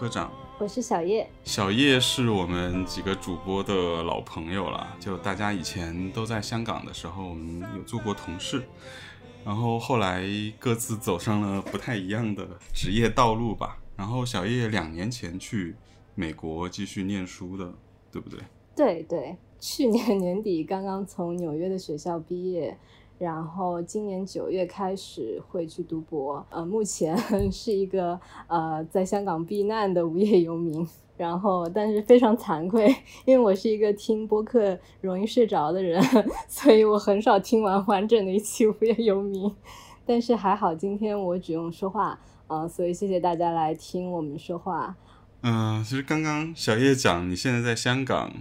科长。我是小叶，小叶是我们几个主播的老朋友了，就大家以前都在香港的时候，我们有做过同事，然后后来各自走上了不太一样的职业道路吧。然后小叶两年前去美国继续念书的，对不对？对对，去年年底刚刚从纽约的学校毕业，然后今年九月开始会去读博，呃，目前 是一个呃在香港避难的无业游民。然后，但是非常惭愧，因为我是一个听播客容易睡着的人，所以我很少听完完整的一期无业游民。但是还好，今天我只用说话啊、呃所以谢谢大家来听我们说话。嗯、其实刚刚小叶讲你现在在香港，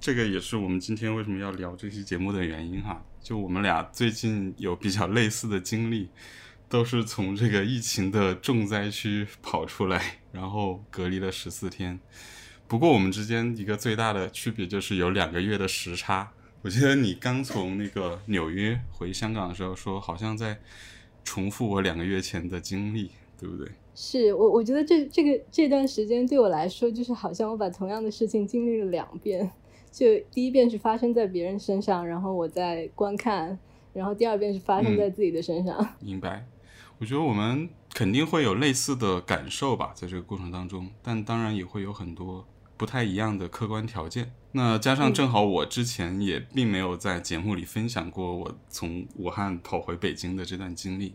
这个也是我们今天为什么要聊这期节目的原因哈。就我们俩最近有比较类似的经历，都是从这个疫情的重灾区跑出来，然后隔离了十四天。不过我们之间一个最大的区别就是有两个月的时差。我记得你刚从那个纽约回香港的时候说，好像在重复我两个月前的经历，对不对？是我，我觉得这这个这段时间对我来说，就是好像我把同样的事情经历了两遍。就第一遍是发生在别人身上，然后我在观看；然后第二遍是发生在自己的身上。明白。我觉得我们肯定会有类似的感受吧，在这个过程当中，但当然也会有很多不太一样的客观条件。那加上嗯正好我之前也并没有在节目里分享过我从武汉跑回北京的这段经历，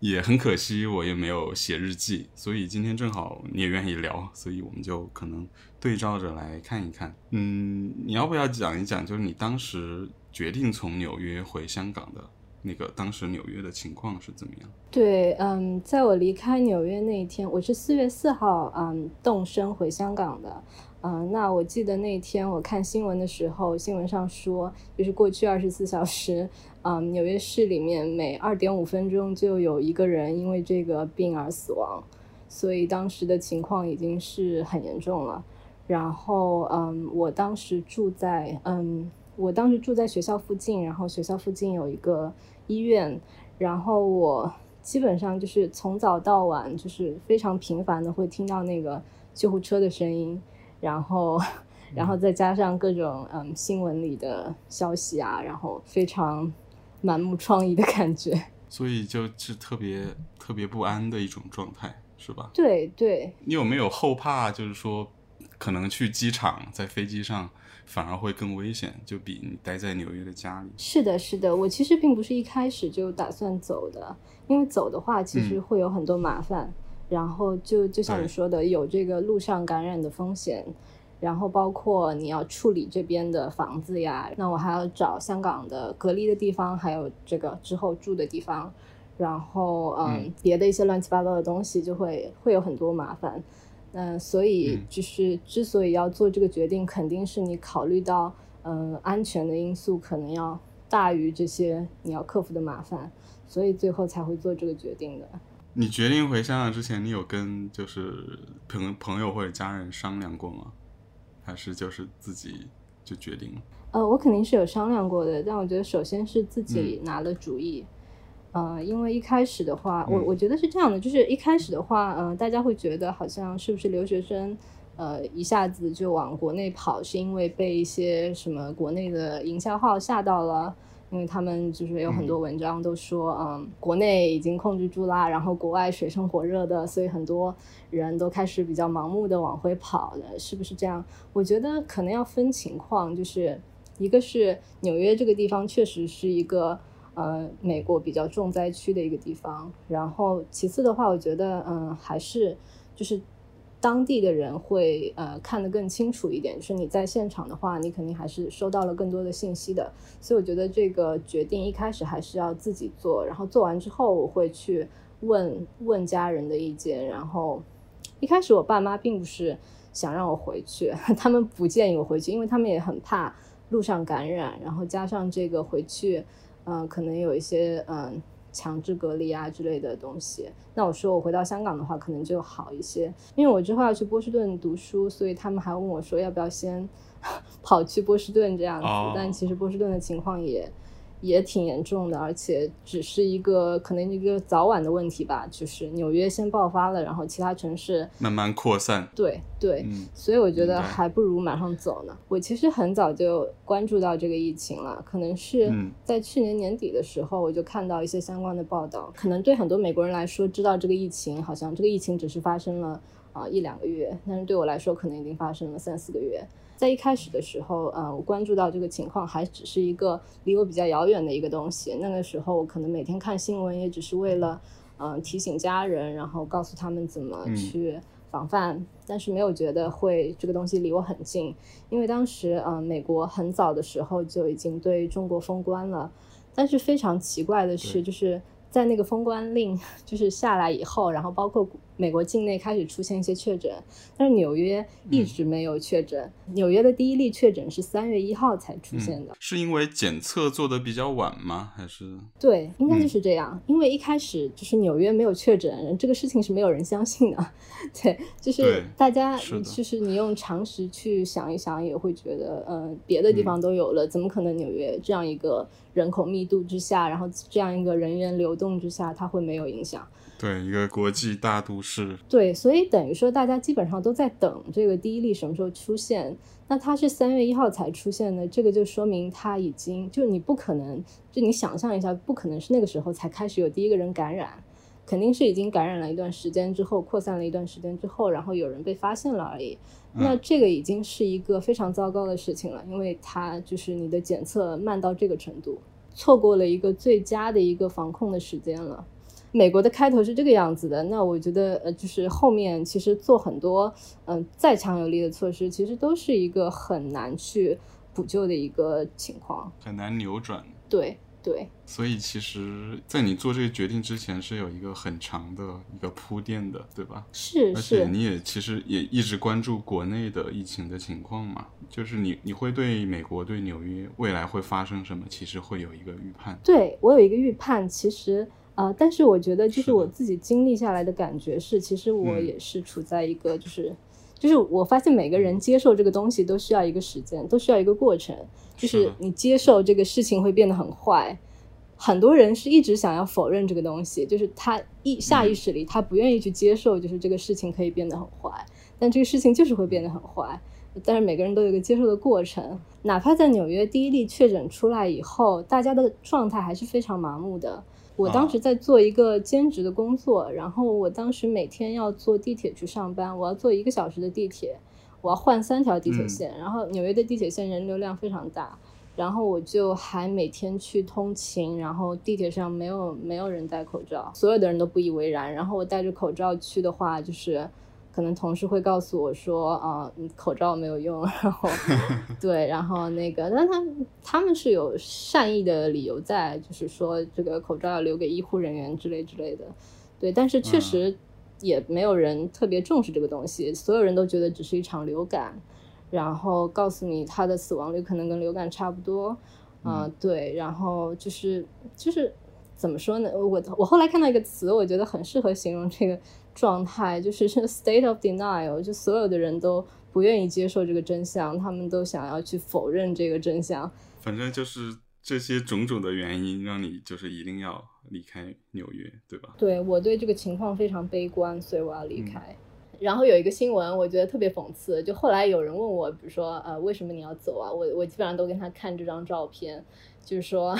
也很可惜我也没有写日记，所以今天正好你也愿意聊，所以我们就可能对照着来看一看。嗯，你要不要讲一讲，就是你当时决定从纽约回香港的那个当时纽约的情况是怎么样？对，嗯，在我离开纽约那一天，我是四月四号，嗯，动身回香港的。嗯，那我记得那一天我看新闻的时候，新闻上说，就是过去二十四 小时，嗯，纽约市里面每二点五分钟就有一个人因为这个病而死亡，所以当时的情况已经是很严重了。然后，嗯，我当时住在，嗯，我当时住在学校附近，然后学校附近有一个医院，然后我基本上就是从早到晚，就是非常频繁的会听到那个救护车的声音，然后，然后再加上各种嗯新闻里的消息啊，然后非常满目疮痍的感觉。所以就是特别特别不安的一种状态，是吧？对对，你有没有后怕？就是说，可能去机场在飞机上反而会更危险，就比你待在纽约的家里。是的，是的，我其实并不是一开始就打算走的，因为走的话其实嗯会有很多麻烦，然后就就像你说的，有这个路上感染的风险，然后包括你要处理这边的房子呀，那我还要找香港的隔离的地方，还有这个之后住的地方，然后嗯嗯别的一些乱七八糟的东西就会会有很多麻烦。嗯，所以嗯就是之所以要做这个决定，肯定是你考虑到，嗯、安全的因素可能要大于这些你要克服的麻烦，所以最后才会做这个决定的。你决定回香港之前，你有跟就是朋朋友或者家人商量过吗？还是就是自己就决定了？呃，我肯定是有商量过的，但我觉得首先是自己拿了主意。呃，因为一开始的话，我嗯我觉得是这样的，就是一开始的话，呃，大家会觉得好像是不是留学生，呃，一下子就往国内跑，是因为被一些什么国内的营销号吓到了。因为他们就是有很多文章都说，嗯，国内已经控制住啦，然后国外水深火热的，所以很多人都开始比较盲目的往回跑了，是不是这样？我觉得可能要分情况，就是一个是纽约这个地方确实是一个呃美国比较重灾区的一个地方，然后其次的话，我觉得嗯、还是就是当地的人会呃看得更清楚一点。就是你在现场的话，你肯定还是收到了更多的信息的。所以我觉得这个决定一开始还是要自己做，然后做完之后我会去问问家人的意见。然后一开始我爸妈并不是想让我回去，他们不建议我回去，因为他们也很怕路上感染，然后加上这个回去，嗯，可能有一些嗯。强制隔离啊之类的东西，那我说我回到香港的话，可能就好一些，因为我之后要去波士顿读书，所以他们还问我说要不要先 跑去波士顿这样子，但其实波士顿的情况也。也挺严重的，而且只是一个可能一个早晚的问题吧。就是纽约先爆发了，然后其他城市慢慢扩散。对对，所以我觉得还不如马上走呢。我其实很早就关注到这个疫情了，可能是在去年年底的时候，我就看到一些相关的报道。可能对很多美国人来说，知道这个疫情，好像这个疫情只是发生了啊一两个月，但是对我来说，可能已经发生了三四个月。在一开始的时候，呃，我关注到这个情况还只是一个离我比较遥远的一个东西。那个时候，我可能每天看新闻，也只是为了，嗯，提醒家人，然后告诉他们怎么去防范。但是没有觉得会这个东西离我很近，因为当时，嗯，美国很早的时候就已经对中国封关了。但是非常奇怪的是，就是。在那个封关令 就是下来以后，然后包括美国境内开始出现一些确诊，但是纽约一直没有确诊。纽约的第一例确诊是三月一号才出现的，是因为检测做的比较晚吗？还是对，应该就是这样。因为一开始就是纽约没有确诊，这个事情是没有人相信的。对，就是大家就是你用常识去想一想，也会觉得，嗯，别的地方都有了，怎么可能纽约这样一个？人口密度之下，然后这样一个人员流动之下，它会没有影响。对，一个国际大都市。对，所以等于说大家基本上都在等这个第一例什么时候出现。那它是三月一号才出现的，这个就说明它已经就你不可能，就你想象一下，不可能是那个时候才开始有第一个人感染，肯定是已经感染了一段时间之后，扩散了一段时间之后，然后有人被发现了而已。那这个已经是一个非常糟糕的事情了，因为它就是你的检测慢到这个程度，错过了一个最佳的一个防控的时间了。美国的开头是这个样子的，那我觉得呃，就是后面其实做很多嗯再强有力的措施，其实都是一个很难去补救的一个情况，很难扭转。对。对，所以其实，在你做这个决定之前，是有一个很长的一个铺垫的，对吧？是，而且你也其实也一直关注国内的疫情的情况嘛，就是你你会对美国、对纽约未来会发生什么，其实会有一个预判。对我有一个预判，其实啊，但是我觉得，就是我自己经历下来的感觉是，其实我也是处在一个，就是就是我发现每个人接受这个东西都需要一个时间，都需要一个过程。就是你接受这个事情会变得很坏，很多人是一直想要否认这个东西，就是他意下意识里他不愿意去接受，就是这个事情可以变得很坏，但这个事情就是会变得很坏。但是每个人都有一个接受的过程，哪怕在纽约第一例确诊出来以后，大家的状态还是非常麻木的。我当时在做一个兼职的工作，然后我当时每天要坐地铁去上班，我要坐一个小时的地铁。我要换三条地铁线，然后纽约的地铁线人流量非常大，然后我就还每天去通勤，然后地铁上没有没有人戴口罩，所有的人都不以为然。然后我戴着口罩去的话，就是可能同事会告诉我说啊，口罩没有用。然后 对，然后那个，但他他们是有善意的理由在，就是说这个口罩要留给医护人员之类之类的。对，但是确实。也没有人特别重视这个东西，所有人都觉得只是一场流感，然后告诉你它的死亡率可能跟流感差不多，嗯，对，然后就是就是怎么说呢？我我后来看到一个词，我觉得很适合形容这个状态，就是 state of denial，就所有的人都不愿意接受这个真相，他们都想要去否认这个真相。反正就是这些种种的原因，让你就是一定要。离开纽约，对吧？对我对这个情况非常悲观，所以我要离开。然后有一个新闻，我觉得特别讽刺。就后来有人问我，比如说，呃，为什么你要走啊？我我基本上都跟他看这张照片，就是说，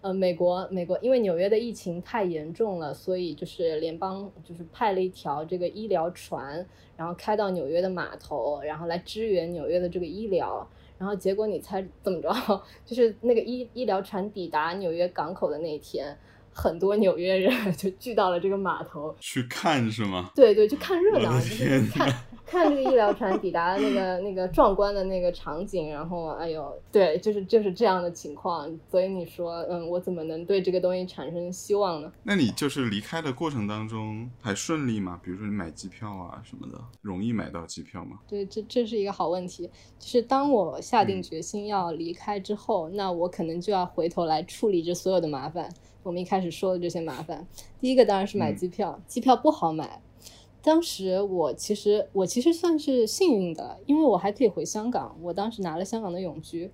呃，美国美国因为纽约的疫情太严重了，所以就是联邦就是派了一条这个医疗船，然后开到纽约的码头，然后来支援纽约的这个医疗。然后结果你猜怎么着？就是那个医医疗船抵达纽约港口的那一天。很多纽约人 就聚到了这个码头去看是吗？对对，去看热闹，就是看看这个医疗船抵达那个 那个壮观的那个场景，然后哎呦，对，就是就是这样的情况。所以你说，嗯，我怎么能对这个东西产生希望呢？那你就是离开的过程当中还顺利吗？比如说你买机票啊什么的，容易买到机票吗？对，这这是一个好问题。就是当我下定决心要离开之后，那我可能就要回头来处理这所有的麻烦。我们一开始说的这些麻烦，第一个当然是买机票，机票不好买。当时我其实我其实算是幸运的，因为我还可以回香港。我当时拿了香港的永居，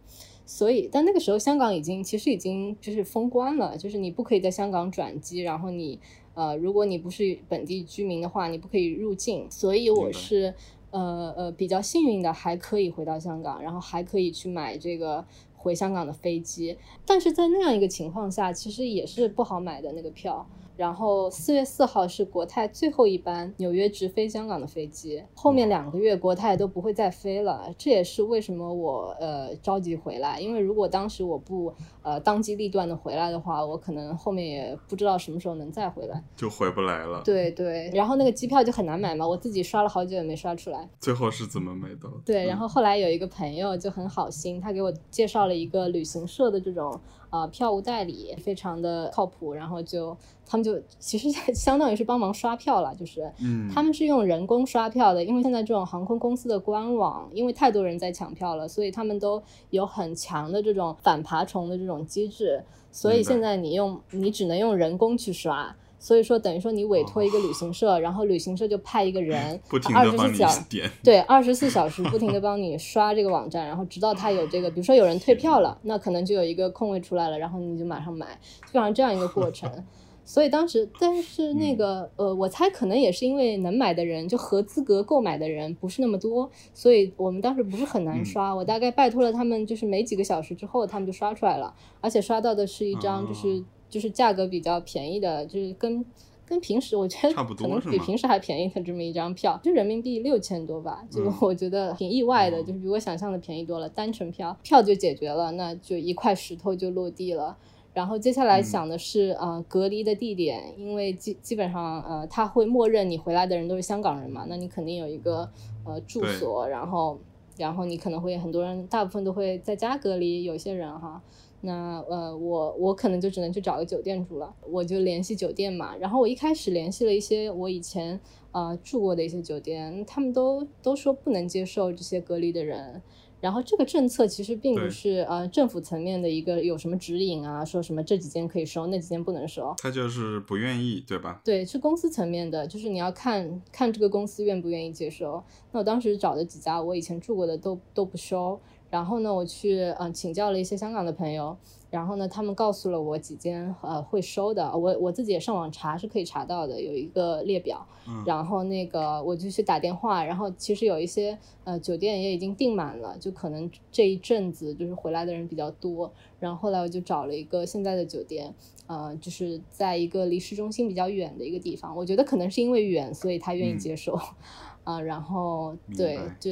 所以但那个时候香港已经其实已经就是封关了，就是你不可以在香港转机，然后你呃如果你不是本地居民的话，你不可以入境。所以我是呃呃比较幸运的，还可以回到香港，然后还可以去买这个回香港的飞机。但是在那样一个情况下，其实也是不好买的那个票。然后四月四号是国泰最后一班纽约直飞香港的飞机，后面两个月国泰都不会再飞了。这也是为什么我呃着急回来，因为如果当时我不呃当机立断的回来的话，我可能后面也不知道什么时候能再回来，就回不来了。对对，然后那个机票就很难买嘛，我自己刷了好久也没刷出来。最后是怎么买到？对，然后后来有一个朋友就很好心，他给我介绍了一个旅行社的这种。呃，票务代理非常的靠谱，然后就他们就其实 相当于是帮忙刷票了，就是，嗯，他们是用人工刷票的，因为现在这种航空公司的官网，因为太多人在抢票了，所以他们都有很强的这种反爬虫的这种机制，所以现在你用你只能用人工去刷。所以说，等于说你委托一个旅行社，然后旅行社就派一个人，二十四小时对二十四小时不停的 帮你刷这个网站，然后直到他有这个，比如说有人退票了，那可能就有一个空位出来了，然后你就马上买，基本上这样一个过程。所以当时，但是那个呃，我猜可能也是因为能买的人，就合资格购买的人不是那么多，所以我们当时不是很难刷。我大概拜托了他们，就是没几个小时之后，他们就刷出来了，而且刷到的是一张就是。就是价格比较便宜的，就是跟跟平时我觉得可能比平时还便宜的这么一张票，就人民币六千多吧，就 我觉得挺意外的，就是比我想象的便宜多了。单程票票就解决了，那就一块石头就落地了。然后接下来想的是啊，隔离的地点，因为基基本上呃，他会默认你回来的人都是香港人嘛，那你肯定有一个呃住所，然后然后你可能会很多人，大部分都会在家隔离，有些人哈。那呃，我我可能就只能去找个酒店住了，我就联系酒店嘛。然后我一开始联系了一些我以前呃住过的一些酒店，他们都都说不能接受这些隔离的人。然后这个政策其实并不是呃政府层面的一个有什么指引啊，说什么这几间可以收，那几间不能收。他就是不愿意，对吧？对，是公司层面的，就是你要看看这个公司愿不愿意接收。那我当时找的几家我以前住过的都都不收。然后呢，我去嗯请教了一些香港的朋友，然后呢，他们告诉了我几间呃会收的，我我自己也上网查是可以查到的，有一个列表。然后那个我就去打电话，然后其实有一些呃酒店也已经订满了，就可能这一阵子就是回来的人比较多。然后后来我就找了一个现在的酒店，呃，就是在一个离市中心比较远的一个地方，我觉得可能是因为远，所以他愿意接受。啊，然后对就。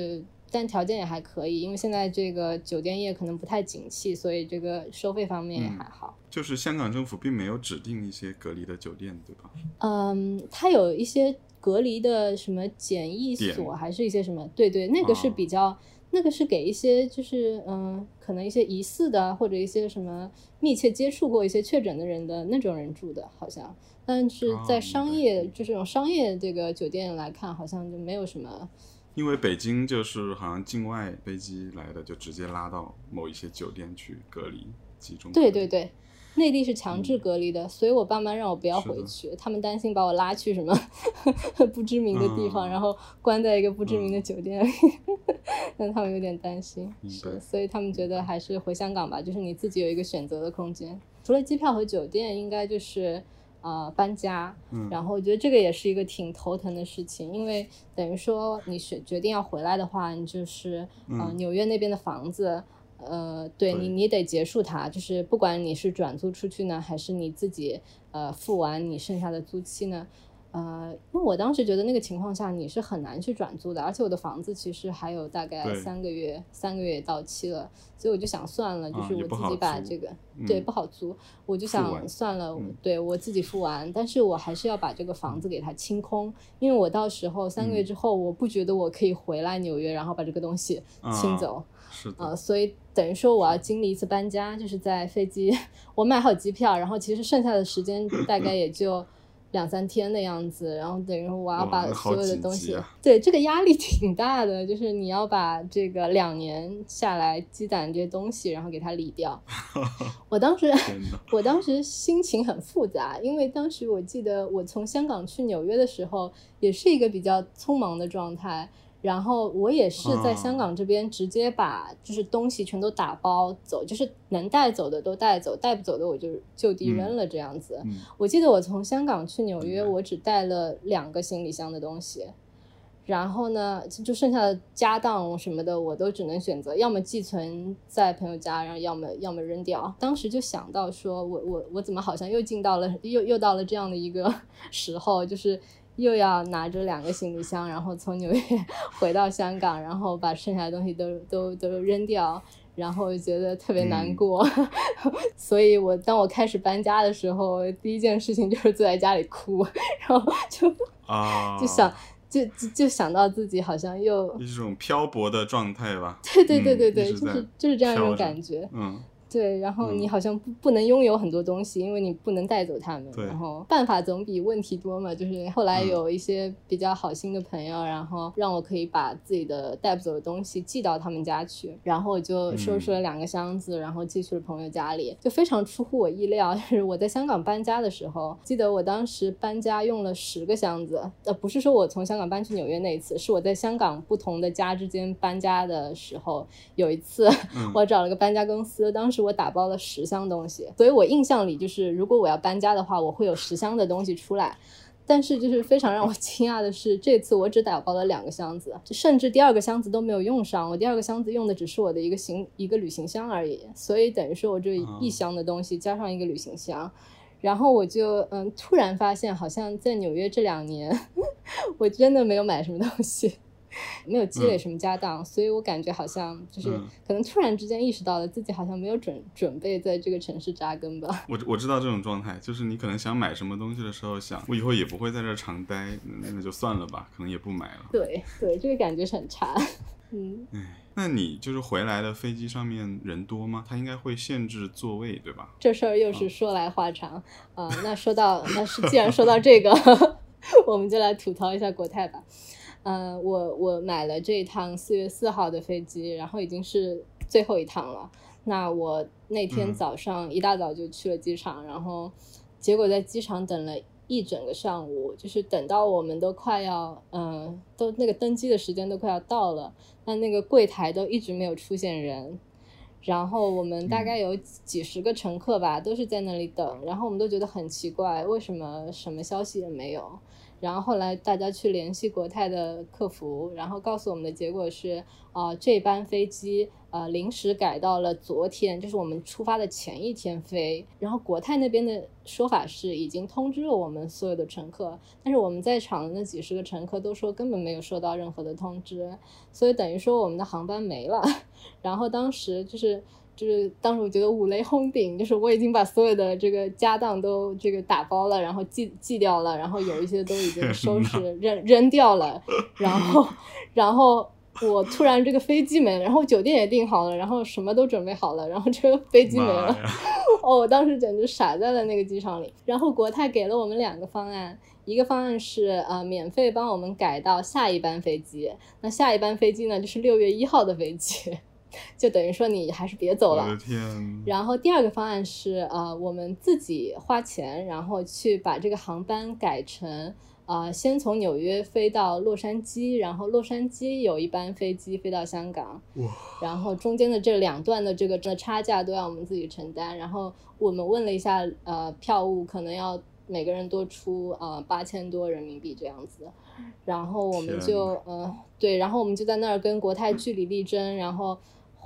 但条件也还可以，因为现在这个酒店业可能不太景气，所以这个收费方面也还好。就是香港政府并没有指定一些隔离的酒店，对吧？嗯，它有一些隔离的什么检疫所，还是一些什么？对对，那个是比较，那个是给一些就是嗯，可能一些疑似的或者一些什么密切接触过一些确诊的人的那种人住的，好像。但是在商业就这种商业这个酒店来看，好像就没有什么。因为北京就是好像境外飞机来的，就直接拉到某一些酒店去隔离集中。对对对，内地是强制隔离的，所以我爸妈让我不要回去，他们担心把我拉去什么 不知名的地方，然后关在一个不知名的酒店里，让他们有点担心。是，所以他们觉得还是回香港吧，就是你自己有一个选择的空间。除了机票和酒店，应该就是。呃，搬家，然后我觉得这个也是一个挺头疼的事情，因为等于说你选决定要回来的话，你就是呃纽约那边的房子，呃，对你你得结束它，就是不管你是转租出去呢，还是你自己呃付完你剩下的租期呢，呃，因为我当时觉得那个情况下你是很难去转租的，而且我的房子其实还有大概三个月，三个月到期了，所以我就想算了，就啊是我自己把这个、对嗯不好租，我就想算了，嗯对我自己付完，但是我还是要把这个房子给它清空，因为我到时候三个月嗯之后，我不觉得我可以回来纽约，然后把这个东西清啊走。是的，呃，所以等于说我要经历一次搬家，就是在飞机，我买好机票，然后其实剩下的时间大概也就两三天的样子，然后等于说我要把所有的东西，啊对这个压力 挺大的，就是你要把这个两年下来积攒这些东西，然后给它理掉。我当时，我当时心情很复杂，因为当时我记得我从香港去纽约的时候，也是一个比较匆忙的状态。然后我也是在香港这边直接把就是东西全都打包走，就是能带走的都带走，带不走的我就就地扔了这样子。嗯我记得我从香港去纽约，我只带了两个行李箱的东西，然后呢，就就剩下的家当什么的，我都只能选择要么寄存在朋友家，然后要么要么扔掉。当时就想到说，我我我怎么好像又进到了又又到了这样的一个 时候，就是又要拿着两个行李箱，然后从纽约回到香港，然后把剩下的东西都 都都扔掉。然后觉得特别难嗯。过，所以我当我开始搬家的时候，第一件事情就是坐在家里哭，然后就啊，就想就就就想到自己好像又一种漂泊的状态吧，对对对对嗯对，就是就是这样一种感觉。嗯对，然后你嗯。好像不不能拥有很多东西，因为你不能带走他们。对。然后办法总比问题多嘛，就是后来嗯。有一些比较好心的朋友，然后让我可以把自己的带不走的东西寄到他们家去，然后我就收拾了两个箱子，然后寄去了朋友家里，就非常出乎我意料。就是我在香港搬家的时候，记得我当时搬家用了十个箱子，呃，不是说我从香港搬去纽约那一次，是我在香港不同的家之间搬家的时候，有一次嗯。我找了个搬家公司，当时我打包了十箱东西，所以我印象里就是，如果我要搬家的话，我会有十箱的东西出来。但是就是非常让我 惊讶的是，这次我只打包了两个箱子，甚至第二个箱子都没有用上。我第二个箱子用的只是我的一个行一个旅行箱而已，所以等于说我这一箱的东西加上一个旅行箱，然后我就嗯突然发现，好像在纽约这两年，我真的没有买什么东西。没有积累什么家当，所以我感觉好像就是嗯可能突然之间意识到了自己好像没有准准备在这个城市扎根吧。我我知道这种状态，就是你可能想买什么东西的时候想，我以后也不会在这儿常待，那那就算了吧，可能也不买了。对对，这个感觉是很差。嗯，那你就是回来的飞机上面人多吗？他应该会限制座位，对吧？这事儿又是说来话长啊、那说到那是既然说到这个，我们就来吐槽一下国泰吧。呃，我我买了这一趟四月四号的飞机，然后已经是最后一趟了。那我那天嗯早上一大早就去了机场，然后结果在机场等了一整个上午，就是等到我们都快要，嗯、都那个登机的时间都快要到了，但那个柜台都一直没有出现人。然后我们大概有几十个乘客吧，都是在那里等，然后我们都觉得很奇怪，为什么什么消息也没有？然后后来大家去联系国泰的客服，然后告诉我们的结果是，啊、这班飞机呃临时改到了昨天，就是我们出发的前一天飞。然后国泰那边的说法是已经通知了我们所有的乘客，但是我们在场的那几十个乘客都说根本没有收到任何的通知，所以等于说我们的航班没了。然后当时就是。就是当时我觉得五雷轰顶，就是我已经把所有的这个家当都这个打包了，然后寄寄掉了，然后有一些都已经收拾 扔扔掉了，然后然后我突然这个飞机没了，然后酒店也订好了，然后什么都准备好了，然后这个飞机没了，哦，我当时简直傻在了那个机场里。然后国泰给了我们两个方案，一个方案是呃免费帮我们改到下一班飞机，那下一班飞机呢就是六月一号的飞机，就等于说你还是别走了。我的天！然后第二个方案是，呃，我们自己花钱，然后去把这个航班改成，呃，先从纽约飞到洛杉矶，然后洛杉矶有一班飞机飞到香港，哇，然后中间的这两段的这个的差价都要我们自己承担。然后我们问了一下，呃，票务可能要每个人多出呃八千多人民币这样子。然后我们就呃对，然后我们就在那儿跟国泰据理力争，然后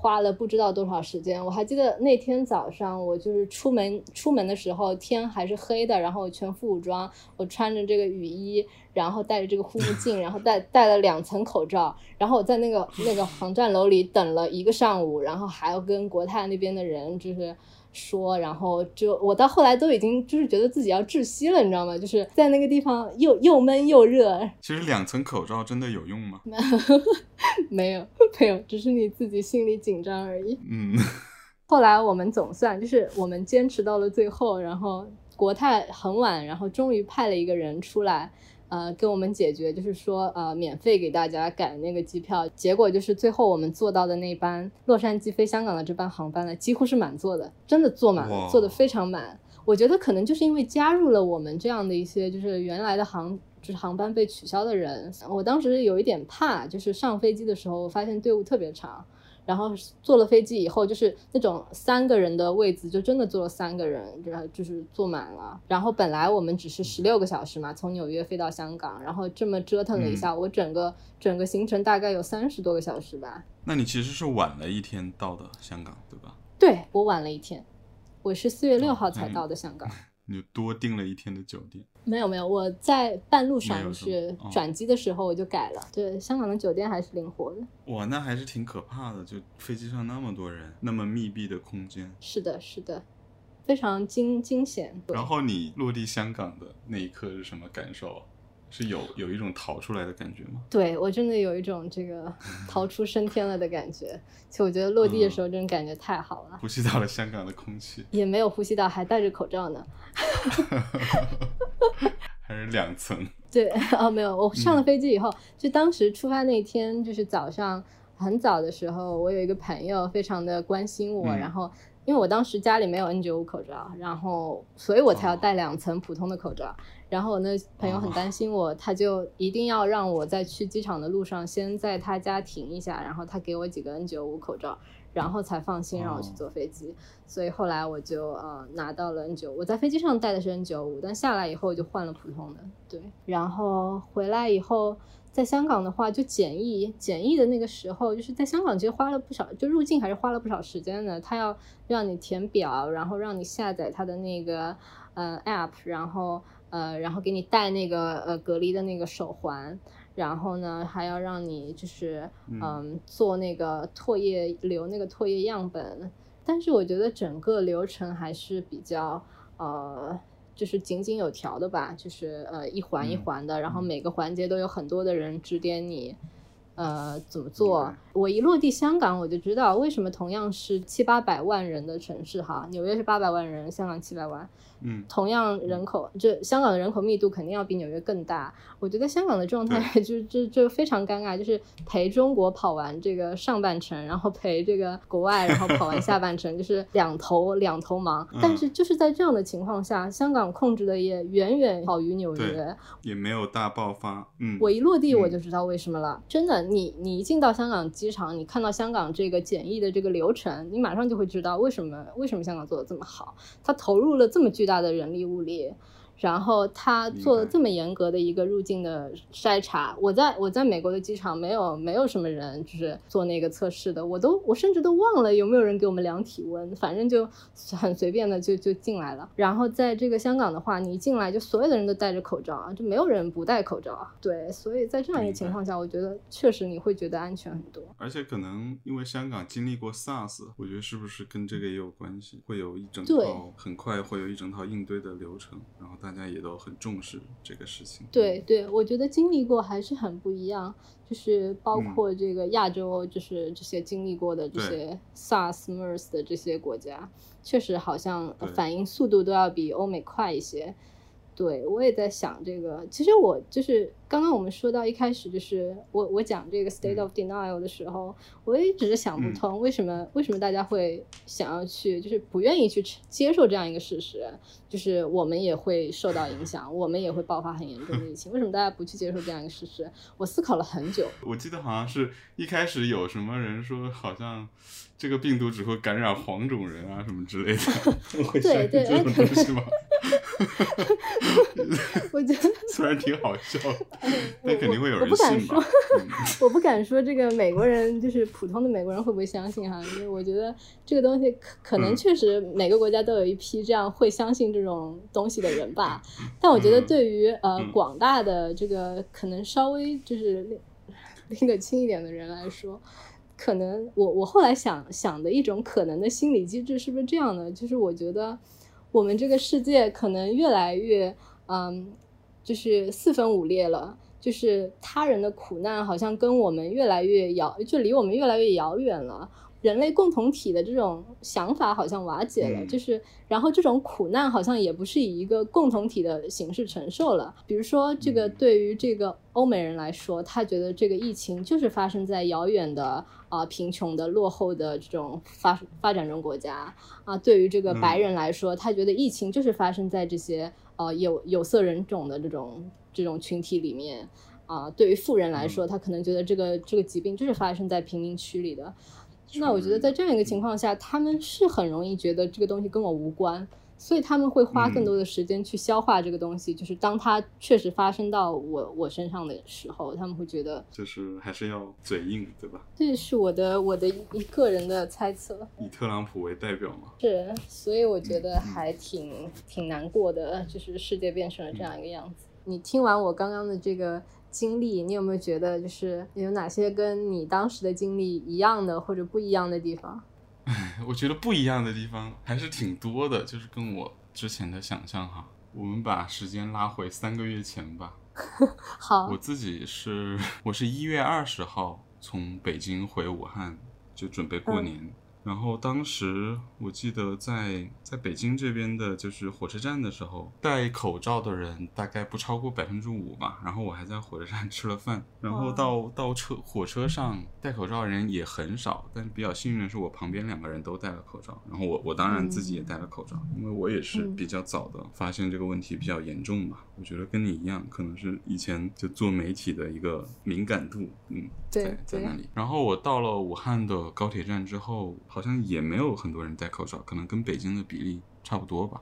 花了不知道多少时间。我还记得那天早上，我就是出门出门的时候，天还是黑的，然后全副武装，我穿着这个雨衣，然后戴着这个护目 镜，然后戴戴了两层口罩，然后我在那个那个航站楼里等了一个上午，然后还要跟国泰那边的人就是。说，然后就我到后来都已经就是觉得自己要窒息了，你知道吗？就是在那个地方又又闷又热。其实两层口罩真的有用吗？没有，没有，只是你自己心里紧张而已。嗯。后来我们总算就是我们坚持到了最后，然后国泰很晚，然后终于派了一个人出来。呃，跟我们解决，就是说，呃，免费给大家改那个机票，结果就是最后我们坐到的那班洛杉矶飞香港的这班航班呢，几乎是满座的，真的坐满了，坐的非常满。我觉得可能就是因为加入了我们这样的一些，就是原来的航，就是航班被取消的人，我当时有一点怕，就是上飞机的时候发现队伍特别长。然后坐了飞机以后，就是那种三个人的位子，就真的坐了三个人，然后就是坐满了。然后本来我们只是十六个小时嘛，从纽约飞到香港，然后这么折腾了一下，我整个整个行程大概有三十多个小时吧。那你其实是晚了一天到的香港，对吧？对我晚了一天，我是四月六号才到的香港。你多订了一天的酒店？没有没有，我在半路上是转机的时候我就改了。对，香港的酒店还是灵活的。哇，那还是挺可怕的，就飞机上那么多人，那么密闭的空间。是的，是的，非常惊惊险。然后你落地香港的那一刻是什么感受？是有有一种逃出来的感觉吗？对我真的有一种这个逃出升天了的感觉。其实我觉得落地的时候，这种感觉太好了。呼吸到了香港的空气，也没有呼吸到，还戴着口罩呢。还是两层。对哦，没有。我上了飞机以后，就当时出发那天，就是早上很早的时候，我有一个朋友非常的关心我，然后因为我当时家里没有 N95 口罩，然后所以我才要戴两层普通的口罩。然后我那朋友很担心我，他就一定要让我在去机场的路上先在他家停一下，然后他给我几个 N95 口罩，然后才放心让我去坐飞机。所以后来我就呃拿到了 N95，我在飞机上戴的是 N95，但下来以后就换了普通的。对，然后回来以后，在香港的话就检疫，检疫的那个时候就是在香港其实花了不少，就入境还是花了不少时间的。他要让你填表，然后让你下载他的那个呃 App，然后。呃，然后给你戴那个呃隔离的那个手环，然后呢还要让你就是嗯做那个唾液留那个唾液样本，但是我觉得整个流程还是比较呃就是井井有条的吧，就是呃一环一环的，然后每个环节都有很多的人指点你呃怎么做。我一落地香港，我就知道为什么同样是七八百万人的城市哈，纽约是八百万人，香港七百万。嗯，同样人口，这香港的人口密度肯定要比纽约更大。我觉得香港的状态 就就就非常尴尬，就是陪中国跑完这个上半程，然后陪这个国外，然后跑完下半程，就是两头两头忙。但是就是在这样的情况下，香港控制的也远远好于纽约，也没有大爆发。嗯，我一落地我就知道为什么了。真的，你你一进到香港机场，你看到香港这个检疫的这个流程，你马上就会知道为什么为什么香港做的这么好，它投入了这么巨。大的人力物力。然后他做了这么严格的一个入境的筛查，我在我在美国的机场没有没有什么人就是做那个测试的，我都我甚至都忘了有没有人给我们量体温，反正就很随便的就就进来了。然后在这个香港的话，你一进来就所有的人都戴着口罩啊，就没有人不戴口罩啊。对，所以在这样一个情况下，我觉得确实你会觉得安全很多。而且可能因为香港经历过 SARS，我觉得是不是跟这个也有关系？会有一整套很快会有一整套应对的流程，然后大。大家也都很重视这个事情。对对，我觉得经历过还是很不一样，就是包括这个亚洲，就是这些经历过的这些 SARS、MERS 的这些国家，确实好像反应速度都要比欧美快一些。对，我也在想这个。其实我就是刚刚我们说到一开始，就是我我讲这个 state of denial 的时候，我也一直想不通为什么为什么大家会想要去，就是不愿意去接受这样一个事实，就是我们也会受到影响，我们也会爆发很严重的疫情。为什么大家不去接受这样一个事实？我思考了很久。我记得好像是一开始有什么人说，好像这个病毒只会感染黄种人啊什么之类的，对对，这种东西吗？我觉得 虽然挺好笑的，但肯定会有人我不敢说？我不敢说这个美国人就是普通的美国人会不会相信哈，因为我觉得这个东西可可能嗯确实每个国家都有一批这样会相信这种东西的人吧。但我觉得嗯对于呃嗯广大的这个可能稍微就是拎拎得清一点的人来说，可能我我后来想想的一种可能的心理机制是不是这样的？就是我觉得我们这个世界可能越来越嗯，就是四分五裂了。就是他人的苦难好像跟我们越来越遥，就离我们越来越遥远了。人类共同体的这种想法好像瓦解了，嗯就是然后这种苦难好像也不是以一个共同体的形式承受了。比如说，这个嗯对于这个欧美人来说，他觉得这个疫情就是发生在遥远的啊、贫穷的落后的这种发发展中国家啊。对于这个白嗯人来说，他觉得疫情就是发生在这些呃有有色人种的这种这种群体里面。啊，对于富人来说，他可能觉得这个这个疾病就是发生在贫民区里的。那我觉得在这样一个情况下，他们是很容易觉得这个东西跟我无关，所以他们会花更多的时间去消化这个东西。就是当它确实发生到我我身上的时候，他们会觉得就是还是要嘴硬，对吧？这是我的我的一一个人的猜测。以特朗普为代表嘛。是，所以我觉得还挺挺难过的，就是世界变成了这样一个样子。你听完我刚刚的这个经历，你有没有觉得就是有哪些跟你当时的经历一样的或者不一样的地方？我觉得不一样的地方还是挺多的，就是跟我之前的想象哈。我们把时间拉回三个月前吧，好我，自己是 我是一月二十号从北京回武汉，就准备过嗯年。然后当时我记得在在北京这边的，就是火车站的时候，戴口罩的人大概不超过百分之五吧。然后我还在火车站吃了饭，然后到到车火车上戴口罩的人也很少，但是比较幸运的是我旁边两个人都戴了口罩，然后我我当然自己也戴了口罩，因为我也是嗯比较早的发现这个问题比较严重吧。我觉得跟你一样，可能是以前就做媒体的一个敏感度，嗯，对在在那里。然后我到了武汉的高铁站之后，好像也没有很多人戴口罩，可能跟北京的比例差不多吧。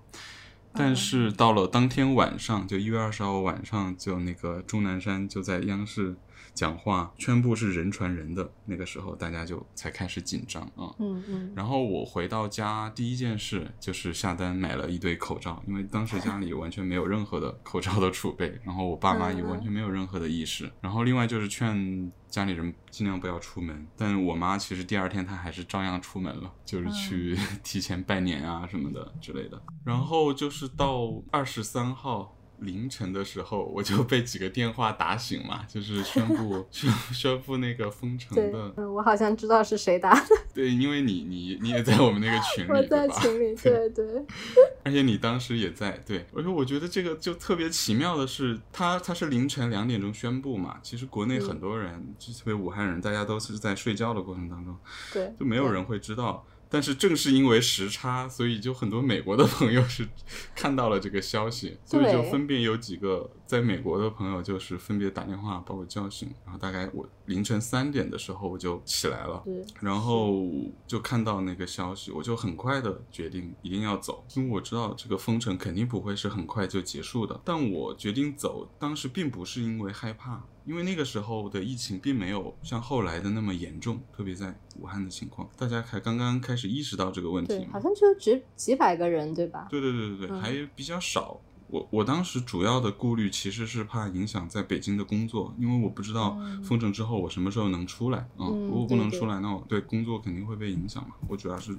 但是到了当天晚上，就一月二十号晚上，就那个钟南山就在央视讲话，全部是人传人的那个时候，大家就才开始紧张啊。嗯嗯，然后我回到家第一件事就是下单买了一堆口罩，因为当时家里完全没有任何的口罩的储备，然后我爸妈也完全没有任何的意识。然后另外就是劝家里人尽量不要出门，但我妈其实第二天她还是照样出门了，就是去 提前拜年啊什么的之类的。然后就是到二十三号。凌晨的时候，我就被几个电话打醒嘛，就是宣布 宣宣布那个封城对的，，嗯，我好像知道是谁打的，对，因为你你你也在我们那个 群里，我在？群里，对对，而且你当时也在，对，而且我觉得这个就特别奇妙的是，他他是凌晨两点钟宣布嘛，其实国内嗯很多人，就特别武汉人，大家都是在睡觉的过程当中，对，就没有人会知道。但是正是因为时差，所以就很多美国的朋友是看到了这个消息，所以就分别有几个在美国的朋友就是分别打电话把我叫醒，然后大概我凌晨三点的时候我就起来了，然后就看到那个消息，我就很快的决定一定要走，因为我知道这个封城肯定不会是很快就结束的。但我决定走，当时并不是因为害怕，因为那个时候的疫情并没有像后来的那么严重，特别在武汉的情况，大家还刚刚开始意识到这个问题好。像就只有几几百个人，对吧？对对对对对，嗯还比较少。我我当时主要的顾虑其实是怕影响在北京的工作，因为我不知道嗯封城之后我什么时候能出来啊、嗯如果不能出来，那我对工作肯定会被影响嘛。我主要是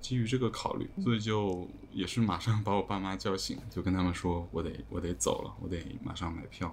基于这个考虑，嗯所以就也是马上把我爸妈叫醒，就跟他们说我得我得走了，我得马上买票。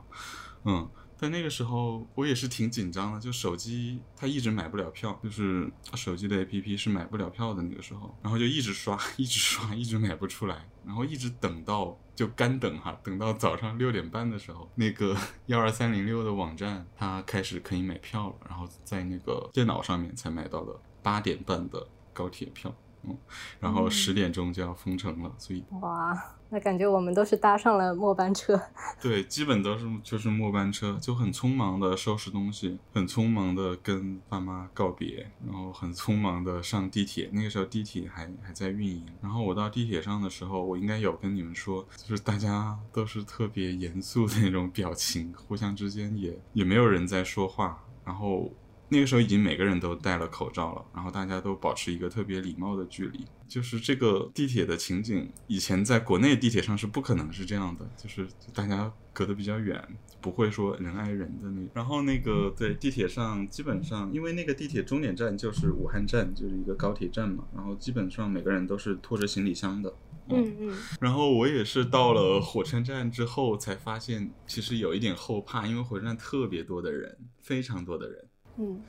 嗯，但那个时候我也是挺紧张的，就手机它一直买不了票，就是手机的 APP 是买不了票的那个时候，然后就一直刷，一直刷，一直买不出来，然后一直等到就干等哈，等到早上六点半的时候，那个幺二三零六的网站它开始可以买票了，然后在那个电脑上面才买到了八点半的高铁票。嗯，然后十点钟就要封城了，所以哇，那感觉我们都是搭上了末班车。对，基本都是就是末班车，就很匆忙的收拾东西，很匆忙的跟爸妈告别，然后很匆忙的上地铁。那个时候地铁还还在运营，然后我到地铁上的时候，我应该有跟你们说，就是大家都是特别严肃的那种表情，互相之间也也没有人在说话，然后。那个时候已经每个人都戴了口罩了，然后大家都保持一个特别礼貌的距离。就是这个地铁的情景，以前在国内地铁上是不可能是这样的，就是大家隔得比较远，不会说人挨人的那。然后那个对地铁上，基本上因为那个地铁终点站就是武汉站，就是一个高铁站嘛，然后基本上每个人都是拖着行李箱的。嗯嗯。然后我也是到了火车站之后才发现，其实有一点后怕，因为火车站特别多的人，非常多的人。嗯，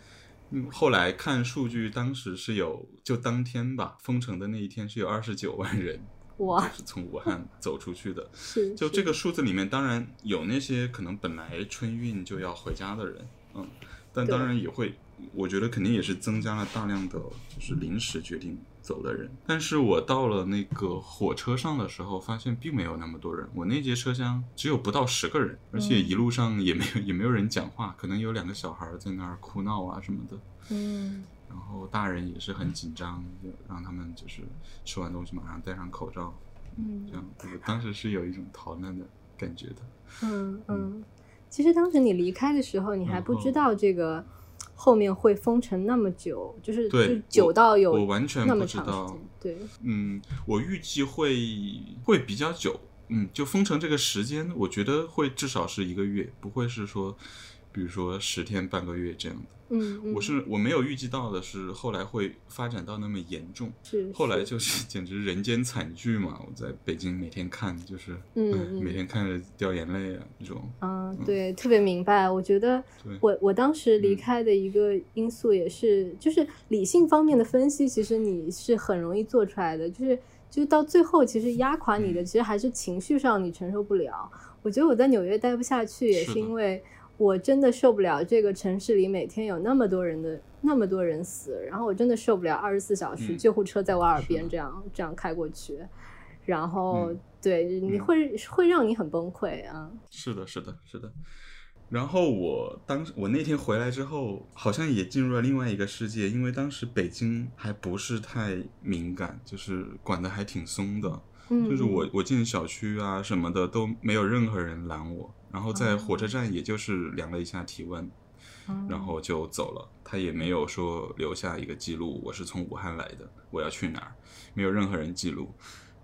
嗯，后来看数据，当时是有，就当天吧，封城的那一天是有二十九万人，哇，就是从武汉走出去的。是，就这个数字里面，当然有那些可能本来春运就要回家的人，嗯，但当然也会，我觉得肯定也是增加了大量的就是临时决定。走的人，但是我到了那个火车上的时候，发现并没有那么多人。我那节车厢只有不到十个人，而且一路上也没有也没有人讲话，可能有两个小孩在那儿哭闹啊什么的。嗯，然后大人也是很紧张，就让他们就是吃完东西马上戴上口罩。嗯，这样，我当时是有一种逃难的感觉的。嗯嗯，其实当时你离开的时候，你还不知道这个。后面会封城那么久，就是就久到有我完全不知道。对，嗯，我预计会会比较久，嗯，就封城这个时间，我觉得会至少是一个月，不会是说，比如说十天半个月这样的。嗯，我是我没有预计到的是后来会发展到那么严重，是后来就是 简直人间惨剧嘛！我在北京每天看，就是嗯，每天看着掉眼泪啊那种。嗯，对，特别明白。我觉得我我当时离开的一个因素也是，就是理性方面的分析，其实你是很容易做出来的，就是就是到最后，其实压垮你的，其实还是情绪上你承受不了。我觉得我在纽约待不下去，也是因为。我真的受不了这个城市里每天有那么多人的那么多人死，然后我真的受不了二十四小时救护车在我耳边这样这样开过去，然后对你会会让你很崩溃啊。是的，是的，是的。然后我当我那天回来之后，好像也进入了另外一个世界，因为当时北京还不是太敏感，就是管的还挺松的，就是我我进小区啊什么的都没有任何人拦我。然后在火车站，也就是量了一下体温，然后就走了。他也没有说留下一个记录，我是从武汉来的，我要去哪儿，没有任何人记录。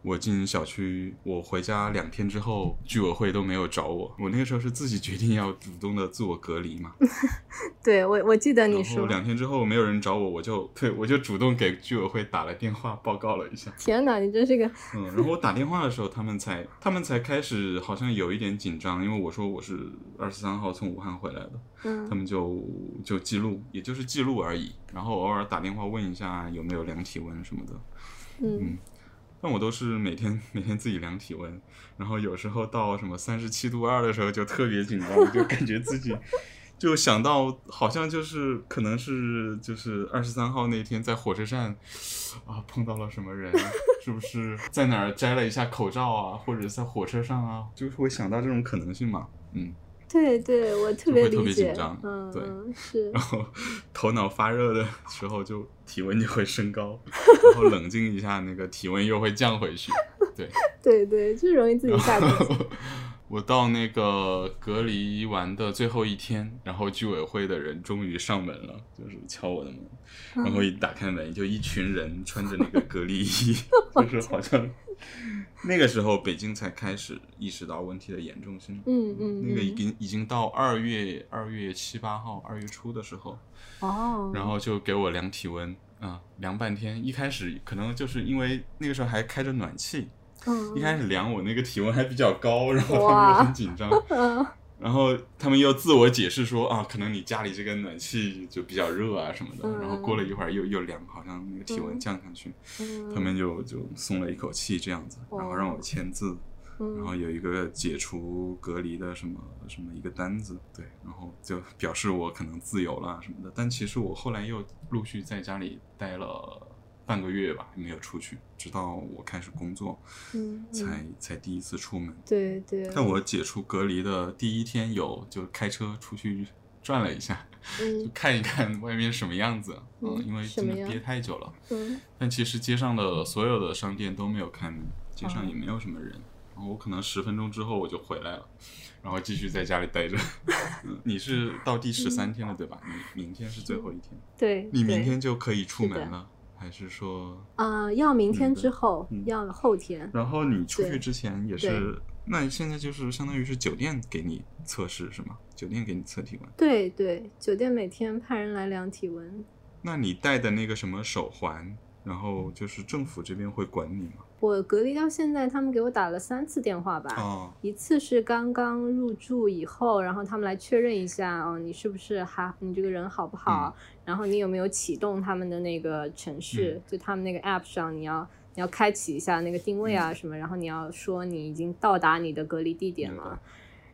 我进小区，我回家两天之后，居委会都没有找我。我那个时候是自己决定要主动的自我隔离嘛。对，我我记得你说。两天之后没有人找我，我就对我就主动给居委会打了电话报告了一下。天哪，你真是个……嗯，然后我打电话的时候，他们才他们才开始好像有一点紧张，因为我说我是二十三号从武汉回来的，嗯，他们就就记录，也就是记录而已，然后偶尔打电话问一下有没有量体温什么的，嗯。但我都是每天 每天自己量体温，然后有时候到什么三十七度二的时候就特别紧张，就感觉自己就想到好像就是可能是就是二十三号那天在火车站啊碰到了什么人，是不是在哪儿摘了一下口罩啊，或者在火车上啊，就是会想到这种可能性嘛，嗯。对对，我特别理解，嗯，对，是。然后头脑发热的时候，就体温就会升高，然后冷静一下，那个体温又会降回去。对，对对，就容易自己吓自己。我到那个隔离完的最后一天，然后居委会的人终于上门了，就是敲我的门，然后一打开门，就一群人穿着那个隔离衣，就是好像。那个时候，北京才开始意识到问题的严重性。嗯嗯，那个已经已经到二月二月七八号，二月初的时候。哦。然后就给我量体温，啊，量半天。一开始可能就是因为那个时候还开着暖气，嗯，一开始量我那个体温还比较高，然后他们就很紧张。然后他们又自我解释说啊，可能你家里这个暖气就比较热啊什么的。然后过了一会儿又又凉，好像那个体温降上去，他们就就松了一口气这样子，然后让我签字，然后有一个解除隔离的什么什么一个单子，对，然后就表示我可能自由了什么的。但其实我后来又陆续在家里待了半个月吧，没有出去，直到我开始工作，嗯，才嗯才第一次出门。对对，但我解除隔离的第一天有就开车出去转了一下，就嗯看一看外面什么样子。嗯，嗯因为真的憋太久了。嗯但其实街上的所有的商店都没有开门，街上哦也没有什么人。然后我可能十分钟之后我就回来了，然后继续在家里待着。嗯你是到第十三天了对吧？你明天是最后一天，对，你明天就可以出门了，还是说？啊、要明天之后，嗯要后天。然后你出去之前也是对，那现在就是相当于是酒店给你测试是吗？酒店给你测体温。对对，酒店每天派人来量体温。那你戴的那个什么手环，然后就是政府这边会管你吗？我隔离到现在，他们给我打了三次电话吧。哦，一次是刚刚入住以后，然后他们来确认一下，哦，你是不是还你这个人好不好，然后你有没有启动他们的那个城市，嗯就他们那个 app 上你要你要开启一下那个定位啊什么，然后你要说你已经到达你的隔离地点了。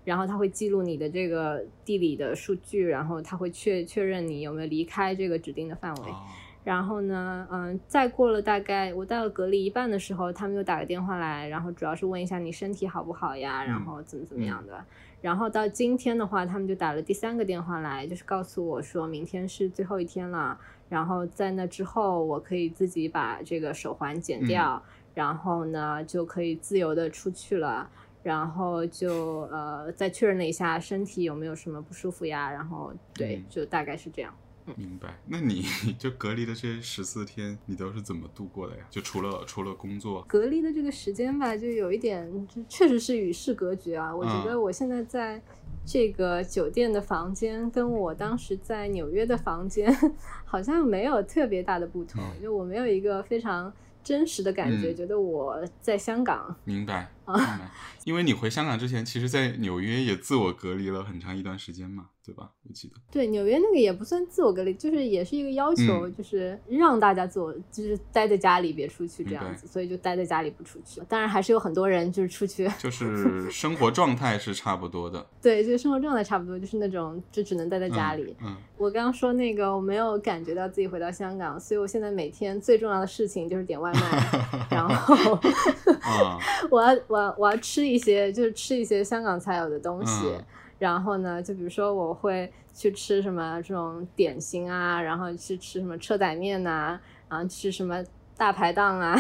然后他会记录你的这个地理的数据，然后他会确确认你有没有离开这个指定的范围。哦，然后呢，嗯，再过了大概我到了隔离一半的时候，他们又打个电话来，然后主要是问一下你身体好不好呀，然嗯后怎么怎么样的。然后到今天的话，他们就打了第三个电话来，就是告诉我说明天是最后一天了，然后在那之后，我可以自己把这个手环剪掉，然后呢就可以自由的出去了。然后就呃再确认了一下身体有没有什么不舒服呀，然后对嗯，就大概是这样。明白。那你 就隔离的这十四天，你都是怎么度过的呀？就除了除了工作，隔离的这个时间吧，就有一点，就确实是与世隔绝啊。我觉得嗯我现在在这个酒店的房间，跟我当时在纽约的房间 好像没有特别大的不同，嗯就我没有一个非常真实的感觉，嗯觉得我在香港。明白，啊。因为你回香港之前，其实在纽约也自我隔离了很长一段时间嘛，对吧？我记得。对，纽约那个也不算自我隔离，就是也是一个要求，嗯就是让大家做，就是待在家里别出去这样子，所以就待在家里不出去。当然还是有很多人就是出去，就是 生活状态是差不多的，对，就是生活状态差不多，就是那种就只能待在家里。嗯，我刚刚说那个，我没有感觉到自己回到香港，所以我现在每天最重要的事情就是点外卖，然后嗯啊，我要我要我要吃一些，就是吃一些香港才有的东西。嗯然后呢，就比如说我会去吃什么这种点心啊，然后去吃什么车仔面呐、然后吃什么大排档啊